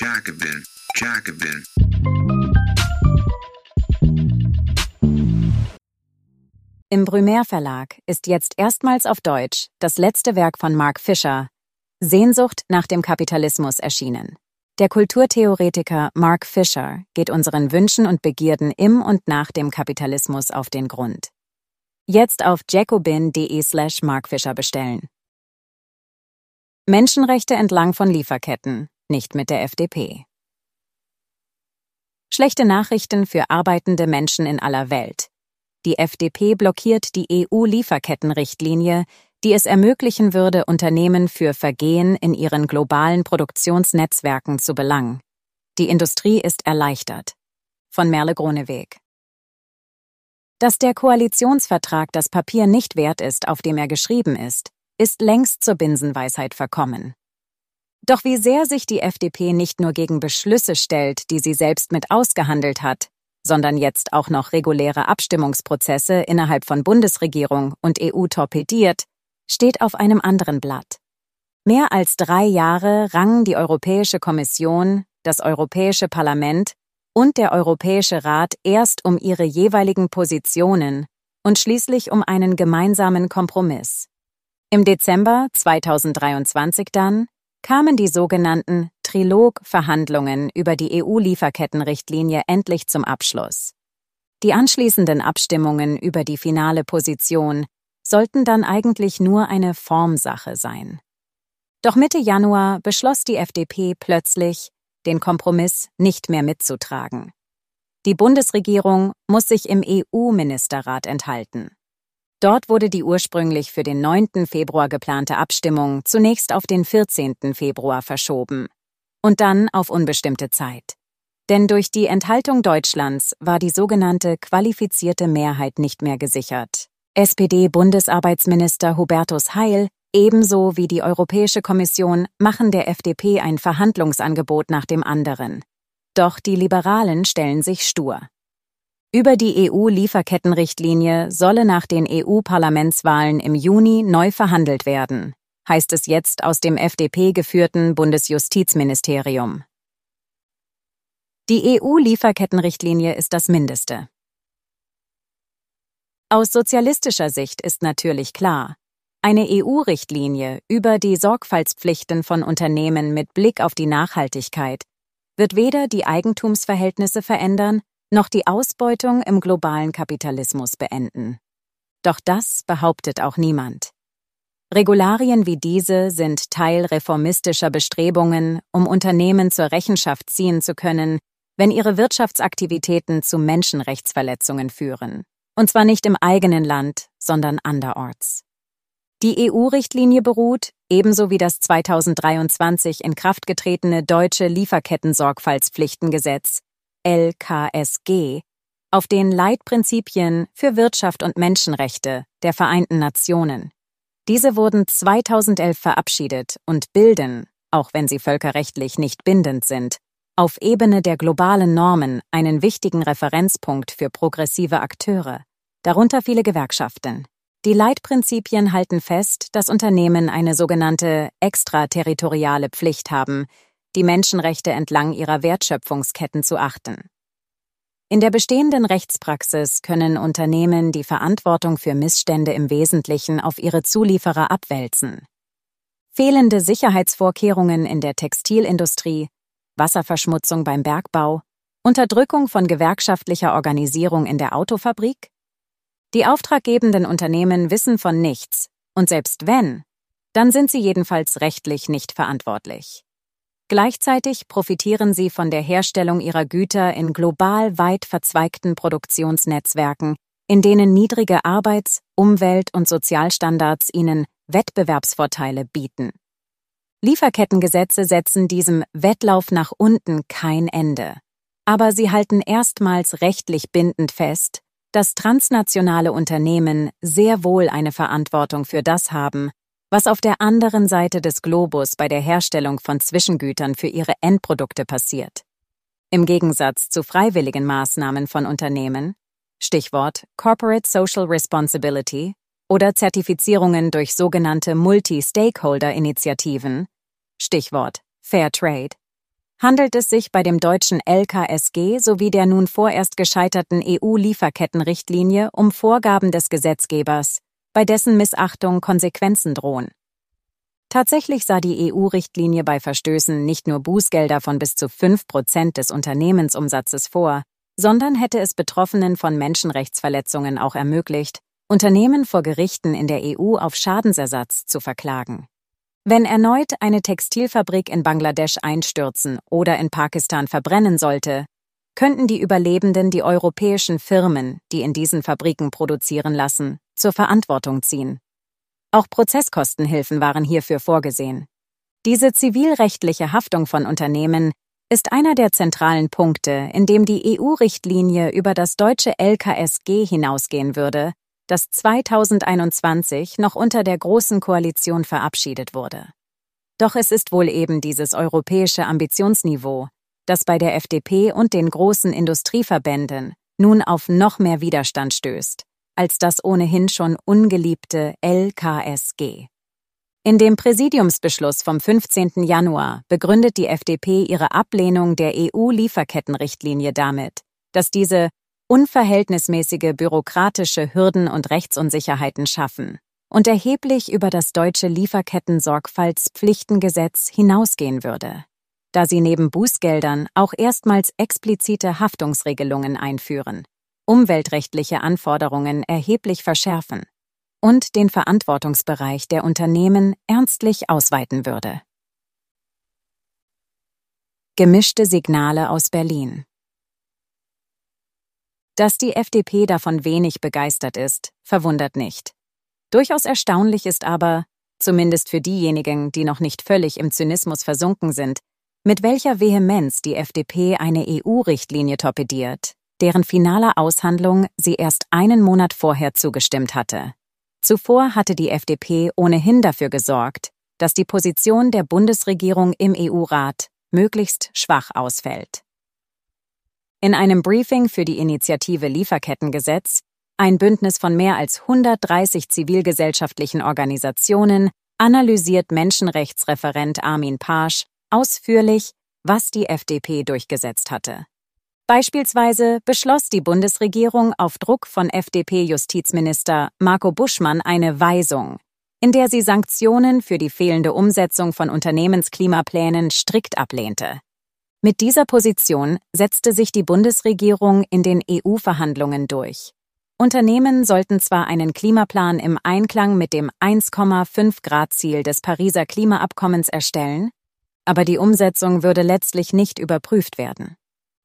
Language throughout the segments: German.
Jacobin, Jacobin. Im Brumaire Verlag ist jetzt erstmals auf Deutsch das letzte Werk von Mark Fisher, Sehnsucht nach dem Kapitalismus, erschienen. Der Kulturtheoretiker Mark Fisher geht unseren Wünschen und Begierden im und nach dem Kapitalismus auf den Grund. Jetzt auf jacobin.de slash markfischer bestellen. Menschenrechte entlang von Lieferketten, nicht mit der FDP. Schlechte Nachrichten für arbeitende Menschen in aller Welt. Die FDP blockiert die EU-Lieferkettenrichtlinie, die es ermöglichen würde, Unternehmen für Vergehen in ihren globalen Produktionsnetzwerken zu belangen. Die Industrie ist erleichtert. Von Merle Groneweg. Dass der Koalitionsvertrag das Papier nicht wert ist, auf dem er geschrieben ist, ist längst zur Binsenweisheit verkommen. Doch wie sehr sich die FDP nicht nur gegen Beschlüsse stellt, die sie selbst mit ausgehandelt hat, sondern jetzt auch noch reguläre Abstimmungsprozesse innerhalb von Bundesregierung und EU torpediert, steht auf einem anderen Blatt. Mehr als drei Jahre rangen die Europäische Kommission, das Europäische Parlament und der Europäische Rat erst um ihre jeweiligen Positionen und schließlich um einen gemeinsamen Kompromiss. Im Dezember 2023 dann kamen die sogenannten Trilog-Verhandlungen über die EU-Lieferkettenrichtlinie endlich zum Abschluss. Die anschließenden Abstimmungen über die finale Position sollten dann eigentlich nur eine Formsache sein. Doch Mitte Januar beschloss die FDP plötzlich, den Kompromiss nicht mehr mitzutragen. Die Bundesregierung muss sich im EU-Ministerrat enthalten. Dort wurde die ursprünglich für den 9. Februar geplante Abstimmung zunächst auf den 14. Februar verschoben und dann auf unbestimmte Zeit. Denn durch die Enthaltung Deutschlands war die sogenannte qualifizierte Mehrheit nicht mehr gesichert. SPD-Bundesarbeitsminister Hubertus Heil ebenso wie die Europäische Kommission machen der FDP ein Verhandlungsangebot nach dem anderen. Doch die Liberalen stellen sich stur. Über die EU-Lieferkettenrichtlinie solle nach den EU-Parlamentswahlen im Juni neu verhandelt werden, heißt es jetzt aus dem FDP geführten Bundesjustizministerium. Die EU-Lieferkettenrichtlinie ist das Mindeste. Aus sozialistischer Sicht ist natürlich klar, eine EU-Richtlinie über die Sorgfaltspflichten von Unternehmen mit Blick auf die Nachhaltigkeit wird weder die Eigentumsverhältnisse verändern noch die Ausbeutung im globalen Kapitalismus beenden. Doch das behauptet auch niemand. Regularien wie diese sind Teil reformistischer Bestrebungen, um Unternehmen zur Rechenschaft ziehen zu können, wenn ihre Wirtschaftsaktivitäten zu Menschenrechtsverletzungen führen. Und zwar nicht im eigenen Land, sondern anderorts. Die EU-Richtlinie beruht, ebenso wie das 2023 in Kraft getretene deutsche Lieferkettensorgfaltspflichtengesetz LKSG, auf den Leitprinzipien für Wirtschaft und Menschenrechte der Vereinten Nationen. Diese wurden 2011 verabschiedet und bilden, auch wenn sie völkerrechtlich nicht bindend sind, auf Ebene der globalen Normen einen wichtigen Referenzpunkt für progressive Akteure, darunter viele Gewerkschaften. Die Leitprinzipien halten fest, dass Unternehmen eine sogenannte extraterritoriale Pflicht haben, die Menschenrechte entlang ihrer Wertschöpfungsketten zu achten. In der bestehenden Rechtspraxis können Unternehmen die Verantwortung für Missstände im Wesentlichen auf ihre Zulieferer abwälzen. Fehlende Sicherheitsvorkehrungen in der Textilindustrie, Wasserverschmutzung beim Bergbau, Unterdrückung von gewerkschaftlicher Organisierung in der Autofabrik? Die auftraggebenden Unternehmen wissen von nichts, und selbst wenn, dann sind sie jedenfalls rechtlich nicht verantwortlich. Gleichzeitig profitieren sie von der Herstellung ihrer Güter in global weit verzweigten Produktionsnetzwerken, in denen niedrige Arbeits-, Umwelt- und Sozialstandards ihnen Wettbewerbsvorteile bieten. Lieferkettengesetze setzen diesem Wettlauf nach unten kein Ende. Aber sie halten erstmals rechtlich bindend fest, dass transnationale Unternehmen sehr wohl eine Verantwortung für das haben, was auf der anderen Seite des Globus bei der Herstellung von Zwischengütern für ihre Endprodukte passiert. Im Gegensatz zu freiwilligen Maßnahmen von Unternehmen, Stichwort Corporate Social Responsibility oder Zertifizierungen durch sogenannte Multi-Stakeholder-Initiativen, Stichwort Fair Trade, handelt es sich bei dem deutschen LKSG sowie der nun vorerst gescheiterten EU-Lieferkettenrichtlinie um Vorgaben des Gesetzgebers, bei dessen Missachtung Konsequenzen drohen. Tatsächlich sah die EU-Richtlinie bei Verstößen nicht nur Bußgelder von bis zu 5 Prozent des Unternehmensumsatzes vor, sondern hätte es Betroffenen von Menschenrechtsverletzungen auch ermöglicht, Unternehmen vor Gerichten in der EU auf Schadensersatz zu verklagen. Wenn erneut eine Textilfabrik in Bangladesch einstürzen oder in Pakistan verbrennen sollte, könnten die Überlebenden die europäischen Firmen, die in diesen Fabriken produzieren lassen, zur Verantwortung ziehen. Auch Prozesskostenhilfen waren hierfür vorgesehen. Diese zivilrechtliche Haftung von Unternehmen ist einer der zentralen Punkte, in dem die EU-Richtlinie über das deutsche LKSG hinausgehen würde, das 2021 noch unter der Großen Koalition verabschiedet wurde. Doch es ist wohl eben dieses europäische Ambitionsniveau, das bei der FDP und den großen Industrieverbänden nun auf noch mehr Widerstand stößt als das ohnehin schon ungeliebte LKSG. In dem Präsidiumsbeschluss vom 15. Januar begründet die FDP ihre Ablehnung der EU-Lieferkettenrichtlinie damit, dass diese unverhältnismäßige bürokratische Hürden und Rechtsunsicherheiten schaffen und erheblich über das deutsche Lieferketten-Sorgfaltspflichtengesetz hinausgehen würde, da sie neben Bußgeldern auch erstmals explizite Haftungsregelungen einführen, umweltrechtliche Anforderungen erheblich verschärfen und den Verantwortungsbereich der Unternehmen ernstlich ausweiten würde. Gemischte Signale aus Berlin Dass die FDP davon wenig begeistert ist, verwundert nicht. Durchaus erstaunlich ist aber, zumindest für diejenigen, die noch nicht völlig im Zynismus versunken sind, mit welcher Vehemenz die FDP eine EU-Richtlinie torpediert, deren finaler Aushandlung sie erst einen Monat vorher zugestimmt hatte. Zuvor hatte die FDP ohnehin dafür gesorgt, dass die Position der Bundesregierung im EU-Rat möglichst schwach ausfällt. In einem Briefing für die Initiative Lieferkettengesetz, ein Bündnis von mehr als 130 zivilgesellschaftlichen Organisationen, analysiert Menschenrechtsreferent Armin Pasch ausführlich, was die FDP durchgesetzt hatte. Beispielsweise beschloss die Bundesregierung auf Druck von FDP-Justizminister Marco Buschmann eine Weisung, in der sie Sanktionen für die fehlende Umsetzung von Unternehmensklimaplänen strikt ablehnte. Mit dieser Position setzte sich die Bundesregierung in den EU-Verhandlungen durch. Unternehmen sollten zwar einen Klimaplan im Einklang mit dem 1,5 Grad Ziel des Pariser Klimaabkommens erstellen, aber die Umsetzung würde letztlich nicht überprüft werden.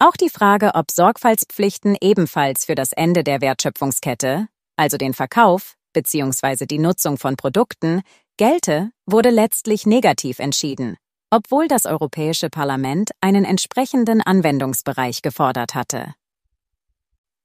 Auch die Frage, ob Sorgfaltspflichten ebenfalls für das Ende der Wertschöpfungskette, also den Verkauf bzw. die Nutzung von Produkten, gelte, wurde letztlich negativ entschieden, obwohl das Europäische Parlament einen entsprechenden Anwendungsbereich gefordert hatte.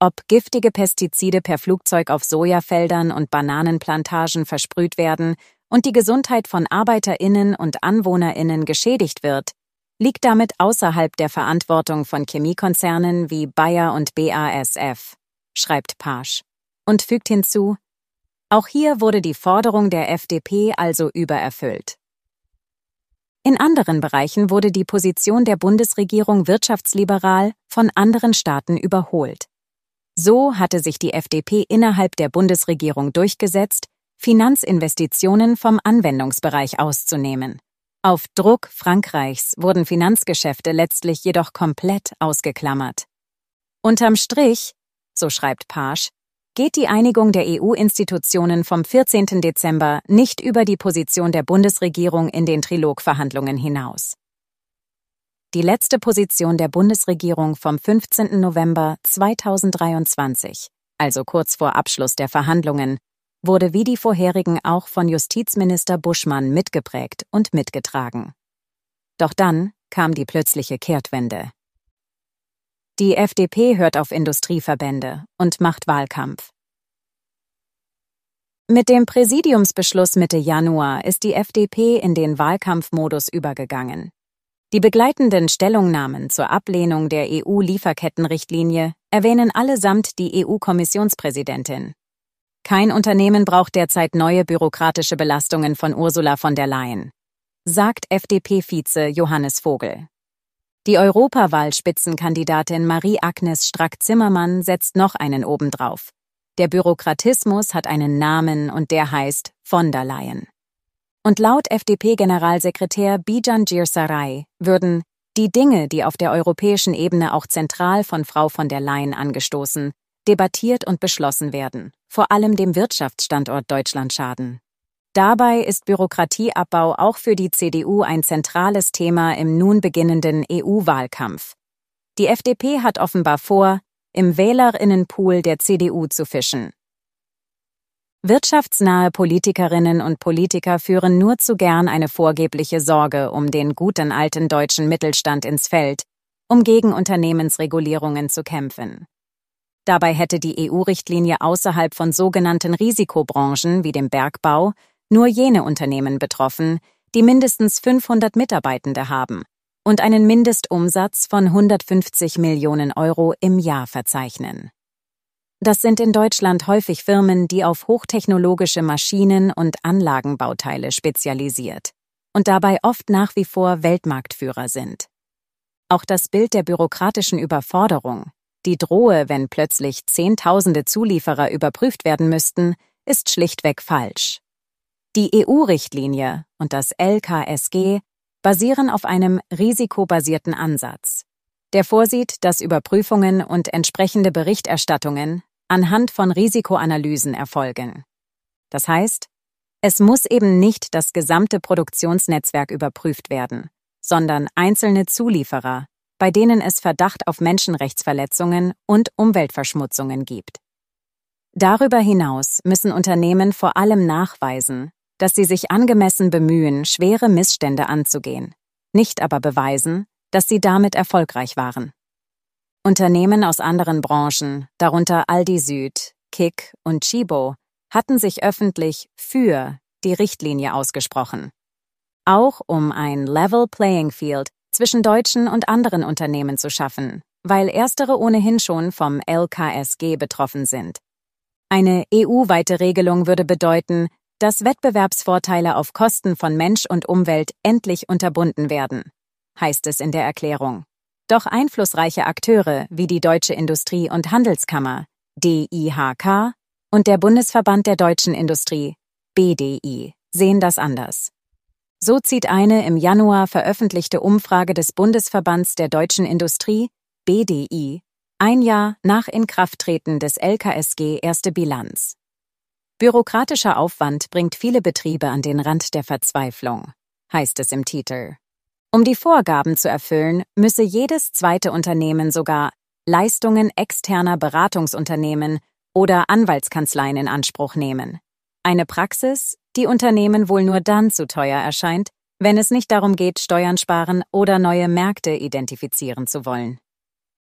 Ob giftige Pestizide per Flugzeug auf Sojafeldern und Bananenplantagen versprüht werden und die Gesundheit von Arbeiterinnen und Anwohnerinnen geschädigt wird, liegt damit außerhalb der Verantwortung von Chemiekonzernen wie Bayer und BASF, schreibt Pasch, und fügt hinzu, auch hier wurde die Forderung der FDP also übererfüllt. In anderen Bereichen wurde die Position der Bundesregierung wirtschaftsliberal von anderen Staaten überholt. So hatte sich die FDP innerhalb der Bundesregierung durchgesetzt, Finanzinvestitionen vom Anwendungsbereich auszunehmen. Auf Druck Frankreichs wurden Finanzgeschäfte letztlich jedoch komplett ausgeklammert. Unterm Strich, so schreibt Pasch, geht die Einigung der EU-Institutionen vom 14. Dezember nicht über die Position der Bundesregierung in den Trilogverhandlungen hinaus. Die letzte Position der Bundesregierung vom 15. November 2023, also kurz vor Abschluss der Verhandlungen, wurde wie die vorherigen auch von Justizminister Buschmann mitgeprägt und mitgetragen. Doch dann kam die plötzliche Kehrtwende. Die FDP hört auf Industrieverbände und macht Wahlkampf. Mit dem Präsidiumsbeschluss Mitte Januar ist die FDP in den Wahlkampfmodus übergegangen. Die begleitenden Stellungnahmen zur Ablehnung der EU-Lieferkettenrichtlinie erwähnen allesamt die EU-Kommissionspräsidentin. Kein Unternehmen braucht derzeit neue bürokratische Belastungen von Ursula von der Leyen, sagt FDP-Vize Johannes Vogel. Die Europawahl-Spitzenkandidatin Marie-Agnes Strack-Zimmermann setzt noch einen obendrauf. Der Bürokratismus hat einen Namen und der heißt von der Leyen. Und laut FDP-Generalsekretär Bijan Girsaray würden die Dinge, die auf der europäischen Ebene auch zentral von Frau von der Leyen angestoßen, debattiert und beschlossen werden, vor allem dem Wirtschaftsstandort Deutschland schaden. Dabei ist Bürokratieabbau auch für die CDU ein zentrales Thema im nun beginnenden EU-Wahlkampf. Die FDP hat offenbar vor, im Wählerinnenpool der CDU zu fischen. Wirtschaftsnahe Politikerinnen und Politiker führen nur zu gern eine vorgebliche Sorge um den guten alten deutschen Mittelstand ins Feld, um gegen Unternehmensregulierungen zu kämpfen. Dabei hätte die EU-Richtlinie außerhalb von sogenannten Risikobranchen wie dem Bergbau nur jene Unternehmen betroffen, die mindestens 500 Mitarbeitende haben und einen Mindestumsatz von 150 Millionen Euro im Jahr verzeichnen. Das sind in Deutschland häufig Firmen, die auf hochtechnologische Maschinen und Anlagenbauteile spezialisiert und dabei oft nach wie vor Weltmarktführer sind. Auch das Bild der bürokratischen Überforderung, die drohe, wenn plötzlich Zehntausende Zulieferer überprüft werden müssten, ist schlichtweg falsch. Die EU-Richtlinie und das LKSG basieren auf einem risikobasierten Ansatz, der vorsieht, dass Überprüfungen und entsprechende Berichterstattungen anhand von Risikoanalysen erfolgen. Das heißt, es muss eben nicht das gesamte Produktionsnetzwerk überprüft werden, sondern einzelne Zulieferer, bei denen es Verdacht auf Menschenrechtsverletzungen und Umweltverschmutzungen gibt. Darüber hinaus müssen Unternehmen vor allem nachweisen, dass sie sich angemessen bemühen, schwere Missstände anzugehen, nicht aber beweisen, dass sie damit erfolgreich waren. Unternehmen aus anderen Branchen, darunter Aldi Süd, Kick und Chibo, hatten sich öffentlich für die Richtlinie ausgesprochen. Auch um ein Level Playing Field zwischen deutschen und anderen Unternehmen zu schaffen, weil erstere ohnehin schon vom LKSG betroffen sind. Eine EU-weite Regelung würde bedeuten, dass Wettbewerbsvorteile auf Kosten von Mensch und Umwelt endlich unterbunden werden, heißt es in der Erklärung. Doch einflussreiche Akteure wie die Deutsche Industrie- und Handelskammer, DIHK, und der Bundesverband der deutschen Industrie, BDI, sehen das anders. So zieht eine im Januar veröffentlichte Umfrage des Bundesverbands der deutschen Industrie, BDI, ein Jahr nach Inkrafttreten des LKSG erste Bilanz. Bürokratischer Aufwand bringt viele Betriebe an den Rand der Verzweiflung, heißt es im Titel. Um die Vorgaben zu erfüllen, müsse jedes zweite Unternehmen sogar Leistungen externer Beratungsunternehmen oder Anwaltskanzleien in Anspruch nehmen. Eine Praxis, die Unternehmen wohl nur dann zu teuer erscheint, wenn es nicht darum geht, Steuern sparen oder neue Märkte identifizieren zu wollen.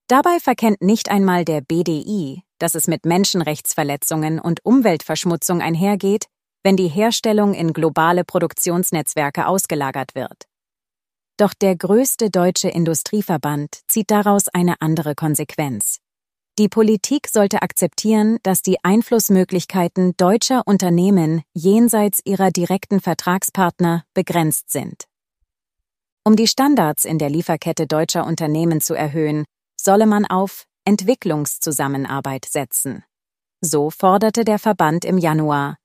Dabei verkennt nicht einmal der BDI, dass es mit Menschenrechtsverletzungen und Umweltverschmutzung einhergeht, wenn die Herstellung in globale Produktionsnetzwerke ausgelagert wird. Doch der größte deutsche Industrieverband zieht daraus eine andere Konsequenz. Die Politik sollte akzeptieren, dass die Einflussmöglichkeiten deutscher Unternehmen jenseits ihrer direkten Vertragspartner begrenzt sind. Um die Standards in der Lieferkette deutscher Unternehmen zu erhöhen, solle man auf Entwicklungszusammenarbeit setzen. So forderte der Verband im Januar.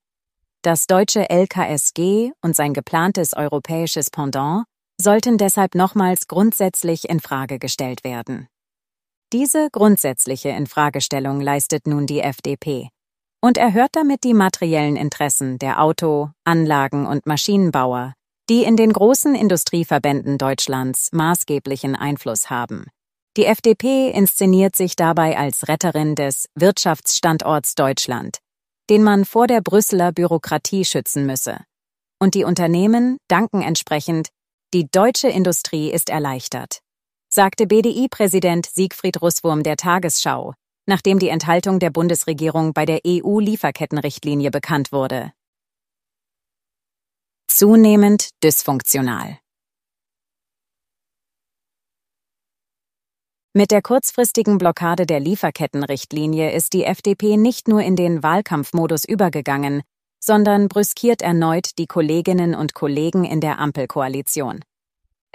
Das deutsche LKSG und sein geplantes europäisches Pendant sollten deshalb nochmals grundsätzlich in Frage gestellt werden. Diese grundsätzliche Infragestellung leistet nun die FDP und erhört damit die materiellen Interessen der Auto-, Anlagen- und Maschinenbauer, die in den großen Industrieverbänden Deutschlands maßgeblichen Einfluss haben. Die FDP inszeniert sich dabei als Retterin des Wirtschaftsstandorts Deutschland, den man vor der Brüsseler Bürokratie schützen müsse. Und die Unternehmen danken entsprechend, die deutsche Industrie ist erleichtert, sagte BDI-Präsident Siegfried Russwurm der Tagesschau, nachdem die Enthaltung der Bundesregierung bei der EU-Lieferkettenrichtlinie bekannt wurde. Zunehmend dysfunktional. Mit der kurzfristigen Blockade der Lieferkettenrichtlinie ist die FDP nicht nur in den Wahlkampfmodus übergegangen, sondern brüskiert erneut die Kolleginnen und Kollegen in der Ampelkoalition.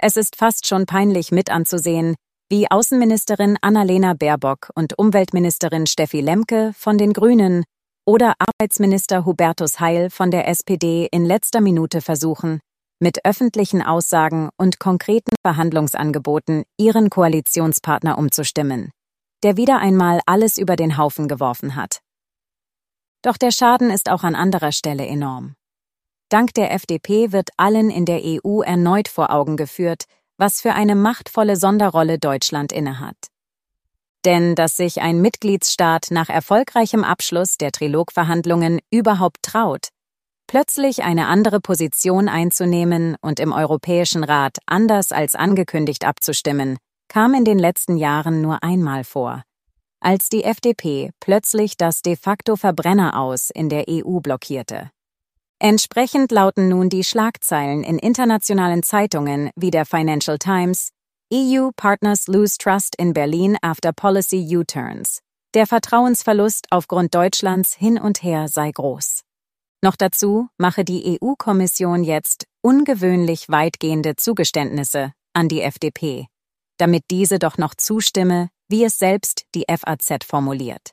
Es ist fast schon peinlich mit anzusehen, wie Außenministerin Annalena Baerbock und Umweltministerin Steffi Lemke von den Grünen oder Arbeitsminister Hubertus Heil von der SPD in letzter Minute versuchen, mit öffentlichen Aussagen und konkreten Verhandlungsangeboten ihren Koalitionspartner umzustimmen, der wieder einmal alles über den Haufen geworfen hat. Doch der Schaden ist auch an anderer Stelle enorm. Dank der FDP wird allen in der EU erneut vor Augen geführt, was für eine machtvolle Sonderrolle Deutschland innehat. Denn dass sich ein Mitgliedsstaat nach erfolgreichem Abschluss der Trilogverhandlungen überhaupt traut, plötzlich eine andere Position einzunehmen und im Europäischen Rat anders als angekündigt abzustimmen, kam in den letzten Jahren nur einmal vor, als die FDP plötzlich das de facto Verbrenner aus in der EU blockierte. Entsprechend lauten nun die Schlagzeilen in internationalen Zeitungen wie der Financial Times EU Partners lose trust in Berlin after policy U-turns. Der Vertrauensverlust aufgrund Deutschlands hin und her sei groß. Noch dazu mache die EU-Kommission jetzt ungewöhnlich weitgehende Zugeständnisse an die FDP, damit diese doch noch zustimme, wie es selbst die FAZ formuliert.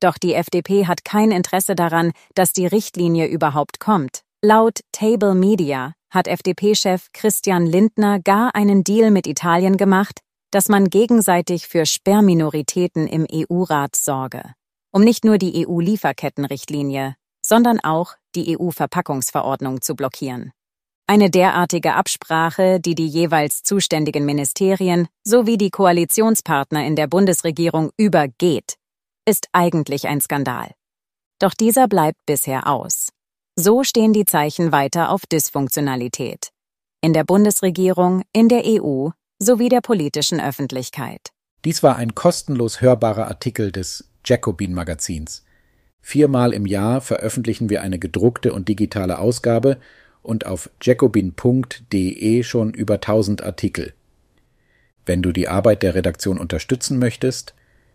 Doch die FDP hat kein Interesse daran, dass die Richtlinie überhaupt kommt. Laut Table Media hat FDP-Chef Christian Lindner gar einen Deal mit Italien gemacht, dass man gegenseitig für Sperrminoritäten im EU-Rat sorge, um nicht nur die EU-Lieferkettenrichtlinie, sondern auch die EU-Verpackungsverordnung zu blockieren. Eine derartige Absprache, die die jeweils zuständigen Ministerien sowie die Koalitionspartner in der Bundesregierung übergeht, ist eigentlich ein Skandal. Doch dieser bleibt bisher aus. So stehen die Zeichen weiter auf Dysfunktionalität. In der Bundesregierung, in der EU sowie der politischen Öffentlichkeit. Dies war ein kostenlos hörbarer Artikel des Jacobin Magazins. Viermal im Jahr veröffentlichen wir eine gedruckte und digitale Ausgabe und auf jacobin.de schon über 1000 Artikel. Wenn du die Arbeit der Redaktion unterstützen möchtest,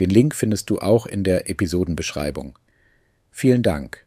Den Link findest du auch in der Episodenbeschreibung. Vielen Dank.